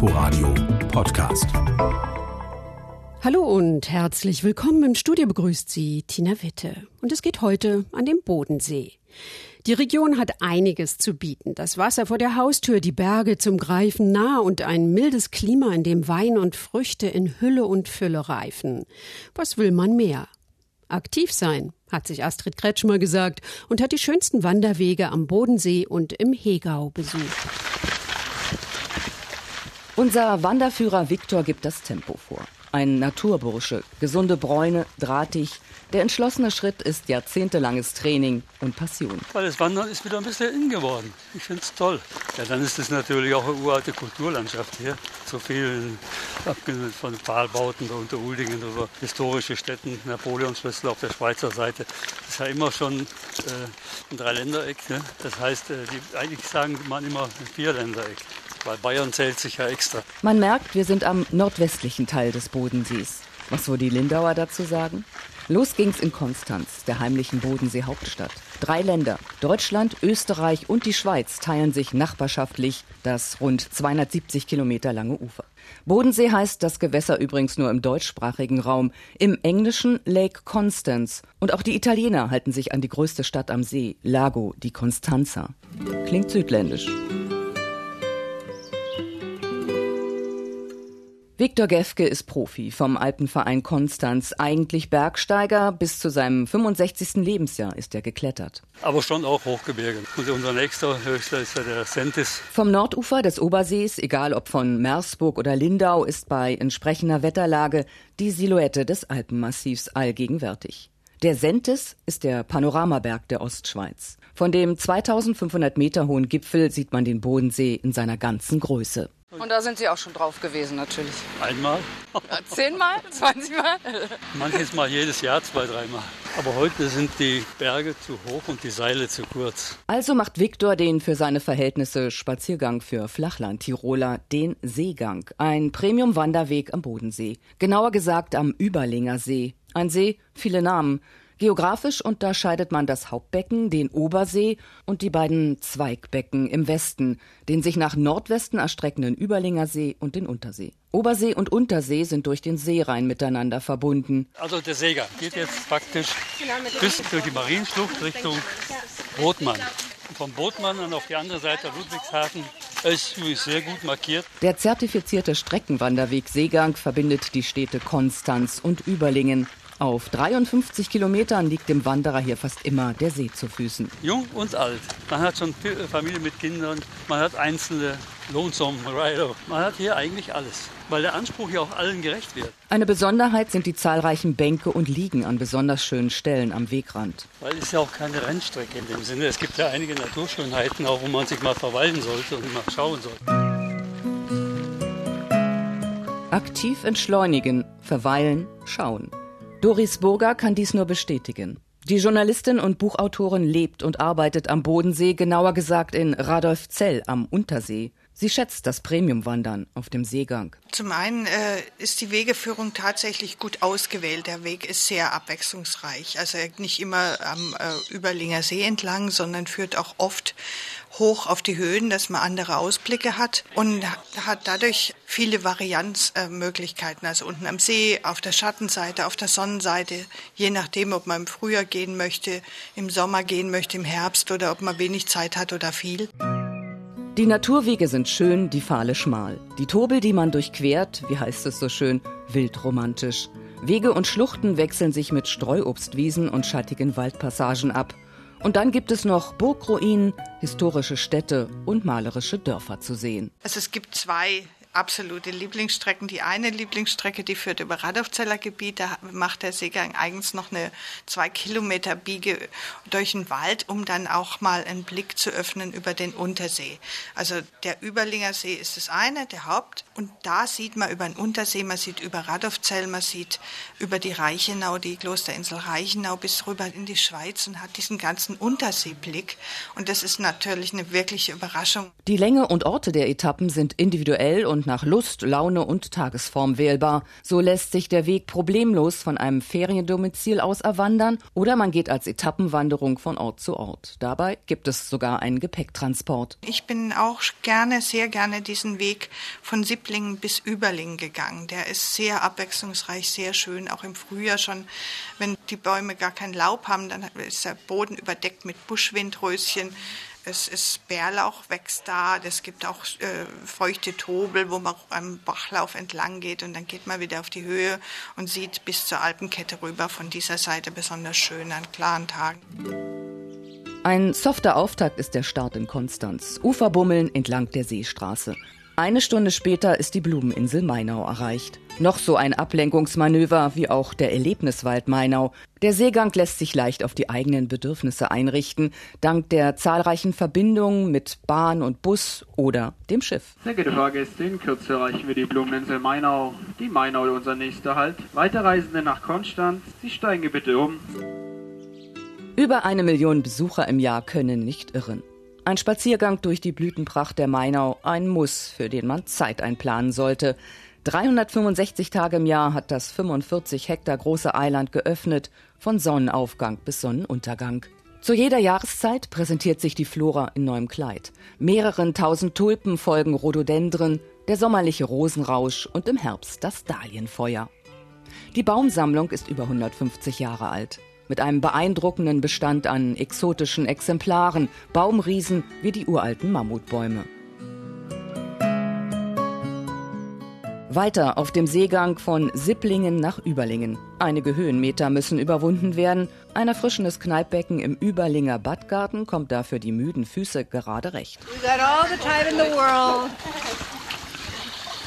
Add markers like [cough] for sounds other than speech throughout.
Inforadio Podcast. Hallo und herzlich willkommen. Im Studio begrüßt Sie Tina Witte. Und es geht heute an den Bodensee. Die Region hat einiges zu bieten. Das Wasser vor der Haustür, die Berge zum Greifen nah und ein mildes Klima, in dem Wein und Früchte in Hülle und Fülle reifen. Was will man mehr? Aktiv sein, hat sich Astrid Kretschmer gesagt und hat die schönsten Wanderwege am Bodensee und im Hegau besucht. Unser Wanderführer Viktor gibt das Tempo vor. Ein Naturbursche, gesunde Bräune, drahtig. Der entschlossene Schritt ist jahrzehntelanges Training und Passion. Weil das Wandern ist wieder ein bisschen in geworden. Ich finde es toll. Ja, dann ist es natürlich auch eine uralte Kulturlandschaft hier. So viel abgesehen von Pfahlbauten unter Uldingen über historische Städten, Napoleonsschlüssel auf der Schweizer Seite. Das ist ja immer schon äh, ein Dreiländereck. Ne? Das heißt, äh, die, eigentlich sagen man immer ein Vierländereck weil Bayern zählt sich ja extra. Man merkt, wir sind am nordwestlichen Teil des Bodensees. Was wohl die Lindauer dazu sagen? Los ging's in Konstanz, der heimlichen Bodensee-Hauptstadt. Drei Länder, Deutschland, Österreich und die Schweiz, teilen sich nachbarschaftlich das rund 270 Kilometer lange Ufer. Bodensee heißt das Gewässer übrigens nur im deutschsprachigen Raum, im Englischen Lake Constance. Und auch die Italiener halten sich an die größte Stadt am See, Lago di Constanza. Klingt südländisch. Viktor Gefke ist Profi vom Alpenverein Konstanz, eigentlich Bergsteiger. Bis zu seinem 65. Lebensjahr ist er geklettert. Aber schon auch Hochgebirge. Und unser nächster höchster ist ja der Sentis. Vom Nordufer des Obersees, egal ob von Meersburg oder Lindau, ist bei entsprechender Wetterlage die Silhouette des Alpenmassivs allgegenwärtig. Der Sentis ist der Panoramaberg der Ostschweiz. Von dem 2500 Meter hohen Gipfel sieht man den Bodensee in seiner ganzen Größe. Und da sind Sie auch schon drauf gewesen, natürlich. Einmal. Zehnmal? [laughs] Zwanzigmal? Manches Mal jedes Jahr zwei, dreimal. Aber heute sind die Berge zu hoch und die Seile zu kurz. Also macht Viktor den für seine Verhältnisse Spaziergang für Flachland-Tiroler, den Seegang. Ein Premium-Wanderweg am Bodensee. Genauer gesagt am Überlinger See. Ein See, viele Namen. Geografisch unterscheidet man das Hauptbecken, den Obersee und die beiden Zweigbecken im Westen, den sich nach Nordwesten erstreckenden Überlinger See und den Untersee. Obersee und Untersee sind durch den Seerhein miteinander verbunden. Also der Seegang geht jetzt praktisch bis durch die Marienschlucht Richtung Botmann. Vom Botmann dann auf die andere Seite Ludwigshafen ist sehr gut markiert. Der zertifizierte Streckenwanderweg Seegang verbindet die Städte Konstanz und Überlingen. Auf 53 Kilometern liegt dem Wanderer hier fast immer der See zu Füßen. Jung und alt. Man hat schon Familie mit Kindern, man hat einzelne Lonesome Rider. Man hat hier eigentlich alles, weil der Anspruch ja auch allen gerecht wird. Eine Besonderheit sind die zahlreichen Bänke und Liegen an besonders schönen Stellen am Wegrand. Weil es ja auch keine Rennstrecke in dem Sinne. Es gibt ja einige Naturschönheiten, auch wo man sich mal verweilen sollte und mal schauen sollte. Aktiv entschleunigen, verweilen, schauen. Doris Burger kann dies nur bestätigen. Die Journalistin und Buchautorin lebt und arbeitet am Bodensee, genauer gesagt in Radolfzell am Untersee. Sie schätzt das Premiumwandern auf dem Seegang. Zum einen äh, ist die Wegeführung tatsächlich gut ausgewählt. Der Weg ist sehr abwechslungsreich. Also nicht immer am äh, Überlinger See entlang, sondern führt auch oft hoch auf die Höhen, dass man andere Ausblicke hat und hat dadurch viele Varianzmöglichkeiten. Also unten am See, auf der Schattenseite, auf der Sonnenseite, je nachdem, ob man im Frühjahr gehen möchte, im Sommer gehen möchte, im Herbst oder ob man wenig Zeit hat oder viel. Die Naturwege sind schön, die Pfahle schmal. Die Tobel, die man durchquert, wie heißt es so schön, wildromantisch. Wege und Schluchten wechseln sich mit Streuobstwiesen und schattigen Waldpassagen ab. Und dann gibt es noch Burgruinen, historische Städte und malerische Dörfer zu sehen. Also es gibt zwei absolute Lieblingsstrecken. Die eine Lieblingsstrecke, die führt über Radolfzeller Gebiet. Da macht der Seegang eigens noch eine zwei Kilometer Biege durch den Wald, um dann auch mal einen Blick zu öffnen über den Untersee. Also der Überlinger See ist das eine, der Haupt. Und da sieht man über den Untersee, man sieht über Radolfzell, man sieht über die Reichenau, die Klosterinsel Reichenau bis rüber in die Schweiz und hat diesen ganzen Unterseeblick. Und das ist natürlich eine wirkliche Überraschung. Die Länge und Orte der Etappen sind individuell und und nach Lust, Laune und Tagesform wählbar. So lässt sich der Weg problemlos von einem Feriendomizil aus erwandern oder man geht als Etappenwanderung von Ort zu Ort. Dabei gibt es sogar einen Gepäcktransport. Ich bin auch gerne, sehr gerne diesen Weg von Sipplingen bis Überlingen gegangen. Der ist sehr abwechslungsreich, sehr schön, auch im Frühjahr schon. Wenn die Bäume gar kein Laub haben, dann ist der Boden überdeckt mit Buschwindröschen. Es ist Bärlauch wächst da. Es gibt auch äh, feuchte Tobel, wo man am Bachlauf entlang geht und dann geht man wieder auf die Höhe und sieht bis zur Alpenkette rüber. Von dieser Seite besonders schön an klaren Tagen. Ein softer Auftakt ist der Start in Konstanz. Uferbummeln entlang der Seestraße. Eine Stunde später ist die Blumeninsel Mainau erreicht. Noch so ein Ablenkungsmanöver wie auch der Erlebniswald Mainau. Der Seegang lässt sich leicht auf die eigenen Bedürfnisse einrichten, dank der zahlreichen Verbindungen mit Bahn und Bus oder dem Schiff. Sehr geehrte Fahrgäste, in Kürze erreichen wir die Blumeninsel Mainau. Die Mainau unser nächster Halt. Weiterreisende nach Konstanz, Sie steigen bitte um. Über eine Million Besucher im Jahr können nicht irren. Ein Spaziergang durch die Blütenpracht der Mainau, ein Muss, für den man Zeit einplanen sollte. 365 Tage im Jahr hat das 45 Hektar große Eiland geöffnet, von Sonnenaufgang bis Sonnenuntergang. Zu jeder Jahreszeit präsentiert sich die Flora in neuem Kleid. Mehreren tausend Tulpen folgen Rhododendren, der sommerliche Rosenrausch und im Herbst das Dahlienfeuer. Die Baumsammlung ist über 150 Jahre alt mit einem beeindruckenden Bestand an exotischen Exemplaren, Baumriesen wie die uralten Mammutbäume. Weiter auf dem Seegang von Sipplingen nach Überlingen. Einige Höhenmeter müssen überwunden werden. Ein erfrischendes Kneippbecken im Überlinger Badgarten kommt dafür die müden Füße gerade recht. We got all the time in the world.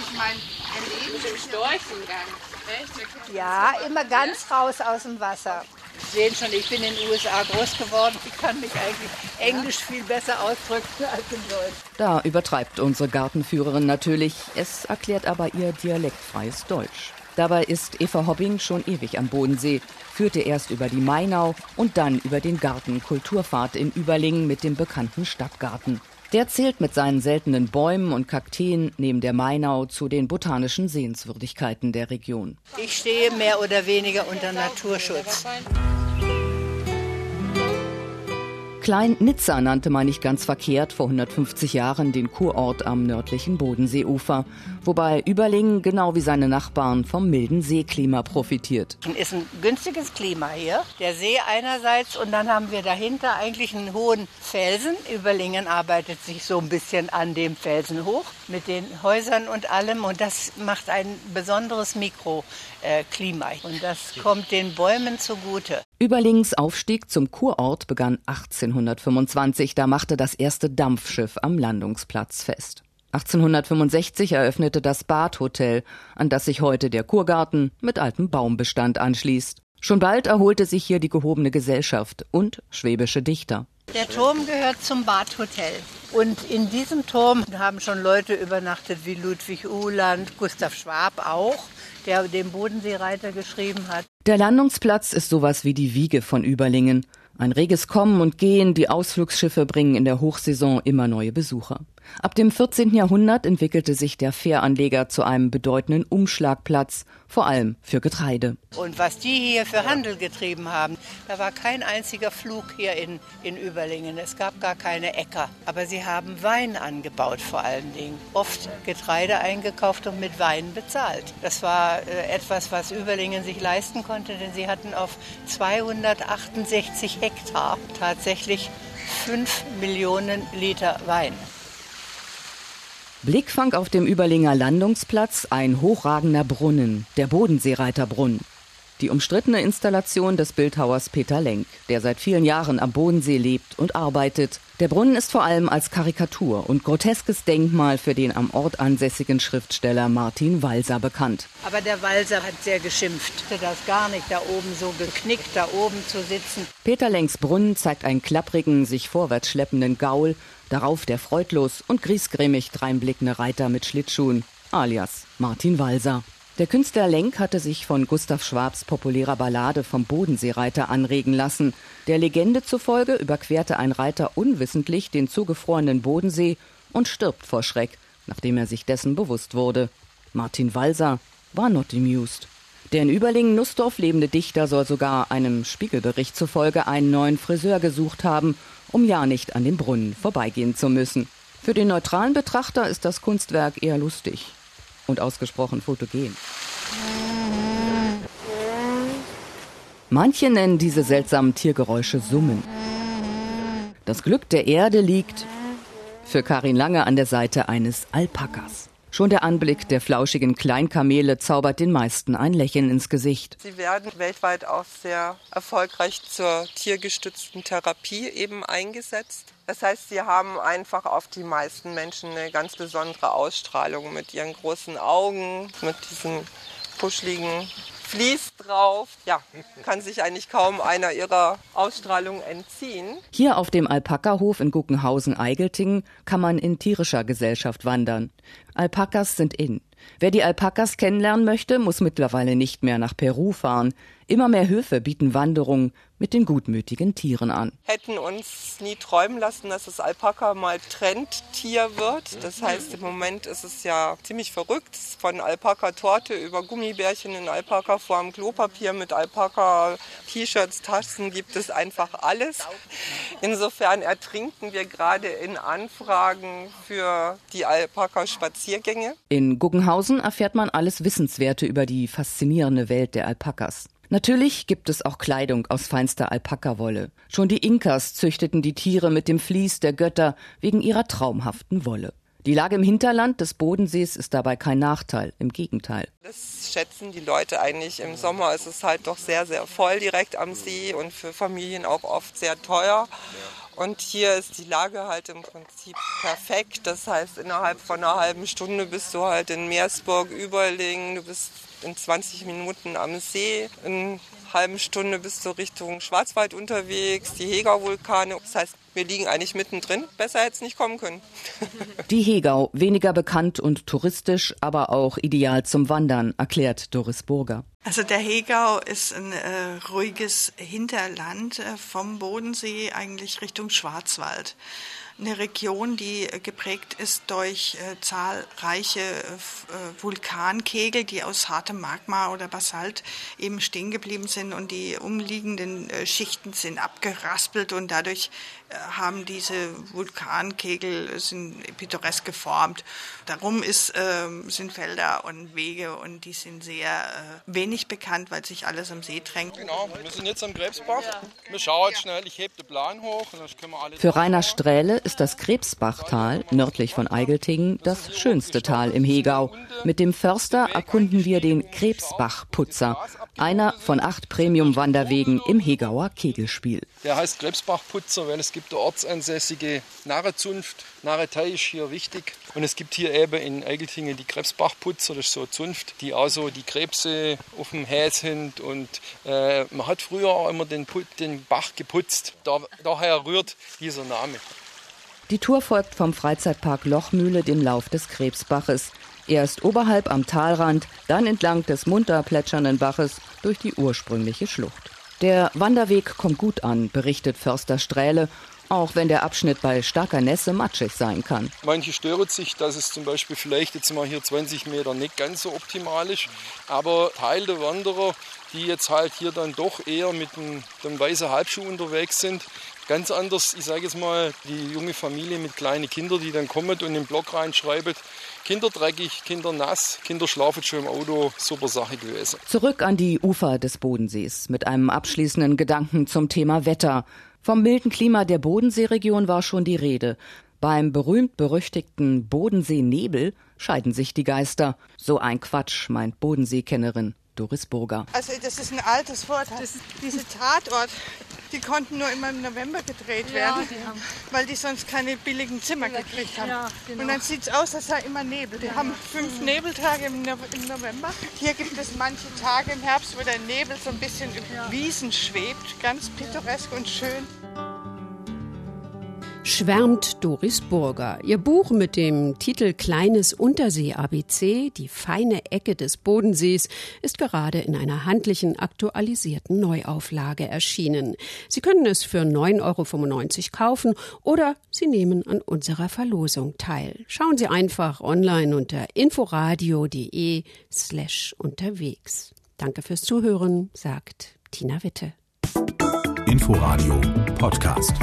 Ich meine, wir leben im Storchengang. Ja, immer ganz raus aus dem Wasser. Sie sehen schon, ich bin in den USA groß geworden. Ich kann mich eigentlich Englisch viel besser ausdrücken [laughs] als in Deutsch. Da übertreibt unsere Gartenführerin natürlich. Es erklärt aber ihr dialektfreies Deutsch. Dabei ist Eva Hobbing schon ewig am Bodensee, führte erst über die Mainau und dann über den Garten Kulturfahrt in Überlingen mit dem bekannten Stadtgarten. Der zählt mit seinen seltenen Bäumen und Kakteen neben der Mainau zu den botanischen Sehenswürdigkeiten der Region. Ich stehe mehr oder weniger unter Naturschutz. Klein Nizza nannte man nicht ganz verkehrt vor 150 Jahren den Kurort am nördlichen Bodenseeufer, wobei Überlingen genau wie seine Nachbarn vom milden Seeklima profitiert. Es ist ein günstiges Klima hier. Der See einerseits und dann haben wir dahinter eigentlich einen hohen Felsen. Überlingen arbeitet sich so ein bisschen an dem Felsen hoch mit den Häusern und allem und das macht ein besonderes Mikroklima und das kommt den Bäumen zugute. Überlings Aufstieg zum Kurort begann 1825. Da machte das erste Dampfschiff am Landungsplatz fest. 1865 eröffnete das Badhotel, an das sich heute der Kurgarten mit altem Baumbestand anschließt. Schon bald erholte sich hier die gehobene Gesellschaft und schwäbische Dichter. Der Turm gehört zum Badhotel. Und in diesem Turm haben schon Leute übernachtet wie Ludwig Uhland, Gustav Schwab auch, der den Bodenseereiter geschrieben hat. Der Landungsplatz ist sowas wie die Wiege von Überlingen. Ein reges Kommen und Gehen, die Ausflugsschiffe bringen in der Hochsaison immer neue Besucher. Ab dem 14. Jahrhundert entwickelte sich der Fähranleger zu einem bedeutenden Umschlagplatz, vor allem für Getreide. Und was die hier für Handel getrieben haben, da war kein einziger Flug hier in, in Überlingen. Es gab gar keine Äcker. Aber sie haben Wein angebaut vor allen Dingen. Oft Getreide eingekauft und mit Wein bezahlt. Das war äh, etwas, was Überlingen sich leisten konnte, denn sie hatten auf 268 Hektar tatsächlich 5 Millionen Liter Wein. Blickfang auf dem Überlinger Landungsplatz ein hochragender Brunnen, der Bodenseereiterbrunnen. Die umstrittene Installation des Bildhauers Peter Lenk, der seit vielen Jahren am Bodensee lebt und arbeitet. Der Brunnen ist vor allem als Karikatur und groteskes Denkmal für den am Ort ansässigen Schriftsteller Martin Walser bekannt. Aber der Walser hat sehr geschimpft. Das gar nicht, da oben so geknickt, da oben zu sitzen. Peter Lenks Brunnen zeigt einen klapprigen, sich vorwärts schleppenden Gaul, darauf der freudlos und griesgrämig dreinblickende Reiter mit Schlittschuhen, alias Martin Walser. Der Künstler Lenk hatte sich von Gustav Schwabs populärer Ballade vom Bodenseereiter anregen lassen. Der Legende zufolge überquerte ein Reiter unwissentlich den zugefrorenen Bodensee und stirbt vor Schreck, nachdem er sich dessen bewusst wurde. Martin Walser war not amused. Der in Überlingen-Nussdorf lebende Dichter soll sogar einem Spiegelbericht zufolge einen neuen Friseur gesucht haben, um ja nicht an dem Brunnen vorbeigehen zu müssen. Für den neutralen Betrachter ist das Kunstwerk eher lustig und ausgesprochen fotogen. Manche nennen diese seltsamen Tiergeräusche Summen. Das Glück der Erde liegt für Karin Lange an der Seite eines Alpakas. Schon der Anblick der flauschigen Kleinkamele zaubert den meisten ein Lächeln ins Gesicht. Sie werden weltweit auch sehr erfolgreich zur tiergestützten Therapie eben eingesetzt. Das heißt, sie haben einfach auf die meisten Menschen eine ganz besondere Ausstrahlung mit ihren großen Augen, mit diesen puschligen Vlies drauf. Ja, kann sich eigentlich kaum einer ihrer Ausstrahlung entziehen. Hier auf dem Alpakahof in Guckenhausen-Eigeltingen kann man in tierischer Gesellschaft wandern. Alpakas sind in. Wer die Alpakas kennenlernen möchte, muss mittlerweile nicht mehr nach Peru fahren. Immer mehr Höfe bieten Wanderungen mit den gutmütigen Tieren an. Hätten uns nie träumen lassen, dass das Alpaka mal Trendtier wird. Das heißt, im Moment ist es ja ziemlich verrückt. Von Alpaka-Torte über Gummibärchen in Alpaka-Form, Klopapier mit Alpaka-T-Shirts, Taschen gibt es einfach alles. Insofern ertrinken wir gerade in Anfragen für die Alpaka-Spaziergänge. In Guggenhausen erfährt man alles Wissenswerte über die faszinierende Welt der Alpakas. Natürlich gibt es auch Kleidung aus feinster Alpakawolle. Schon die Inkas züchteten die Tiere mit dem Vlies der Götter wegen ihrer traumhaften Wolle. Die Lage im Hinterland des Bodensees ist dabei kein Nachteil, im Gegenteil. Das schätzen die Leute eigentlich. Im Sommer ist es halt doch sehr, sehr voll direkt am See und für Familien auch oft sehr teuer. Und hier ist die Lage halt im Prinzip perfekt. Das heißt, innerhalb von einer halben Stunde bist du halt in Meersburg, Überlingen, du bist in 20 Minuten am See. In einer halben Stunde bist du Richtung Schwarzwald unterwegs, die Hegau-Vulkane. Das heißt, wir liegen eigentlich mittendrin. Besser hätte es nicht kommen können. [laughs] Die Hegau, weniger bekannt und touristisch, aber auch ideal zum Wandern, erklärt Doris Burger. Also der Hegau ist ein äh, ruhiges Hinterland äh, vom Bodensee eigentlich Richtung Schwarzwald eine Region, die geprägt ist durch äh, zahlreiche äh, Vulkankegel, die aus hartem Magma oder Basalt eben stehen geblieben sind und die umliegenden äh, Schichten sind abgeraspelt und dadurch äh, haben diese Vulkankegel sind pittoresk geformt. Darum ist, ähm, sind Felder und Wege und die sind sehr äh, wenig bekannt, weil sich alles am See drängt. Genau, wir sind jetzt am Krebsbach. Wir schauen jetzt schnell, ich hebe den Plan hoch. Und dann können wir alle Für Rainer Strähle ist das Krebsbachtal nördlich von Eigeltingen das schönste Tal im Hegau. Mit dem Förster erkunden wir den Krebsbachputzer, einer von acht Premium-Wanderwegen im Hegauer Kegelspiel. Der heißt Krebsbachputzer, weil es gibt eine ortsansässige Narrezunft. Narretei ist hier wichtig. Und es gibt hier eben in Eigeltingen die Krebsbachputzer, das ist so eine Zunft, die auch so die Krebse auf dem Häs sind. Und äh, man hat früher auch immer den, den Bach geputzt. Da, daher rührt dieser Name. Die Tour folgt vom Freizeitpark Lochmühle dem Lauf des Krebsbaches. Erst oberhalb am Talrand, dann entlang des munter plätschernden Baches durch die ursprüngliche Schlucht. Der Wanderweg kommt gut an, berichtet Förster Strähle, auch wenn der Abschnitt bei starker Nässe matschig sein kann. Manche stören sich, dass es zum Beispiel vielleicht jetzt mal hier 20 Meter nicht ganz so optimal ist, aber Teil der Wanderer, die jetzt halt hier dann doch eher mit dem, dem weißen Halbschuh unterwegs sind, ganz anders, ich sage jetzt mal, die junge Familie mit kleinen Kindern, die dann kommen und den Blog reinschreiben, Kinder dreckig, Kinder nass, Kinder schlafen schon im Auto, super Sache gewesen. Zurück an die Ufer des Bodensees mit einem abschließenden Gedanken zum Thema Wetter. Vom milden Klima der Bodenseeregion war schon die Rede. Beim berühmt-berüchtigten Bodensee-Nebel scheiden sich die Geister. So ein Quatsch, meint Bodenseekennerin Doris Burger. Also das ist ein altes Wort. Das ist diese [laughs] Tatort, die konnten nur immer im November gedreht werden, ja, die weil die sonst keine billigen Zimmer gekriegt haben. Ja, genau. Und dann sieht es aus, als sei immer Nebel. Die haben fünf Nebeltage im, November. Hier gibt es manche Tage im Herbst, wo der Nebel so ein bisschen über Wiesen schwebt, ganz pittoresk und schön. Schwärmt Doris Burger. Ihr Buch mit dem Titel Kleines Untersee-ABC, die feine Ecke des Bodensees, ist gerade in einer handlichen aktualisierten Neuauflage erschienen. Sie können es für 9,95 Euro kaufen oder Sie nehmen an unserer Verlosung teil. Schauen Sie einfach online unter inforadio.de slash unterwegs. Danke fürs Zuhören, sagt Tina Witte. Inforadio Podcast.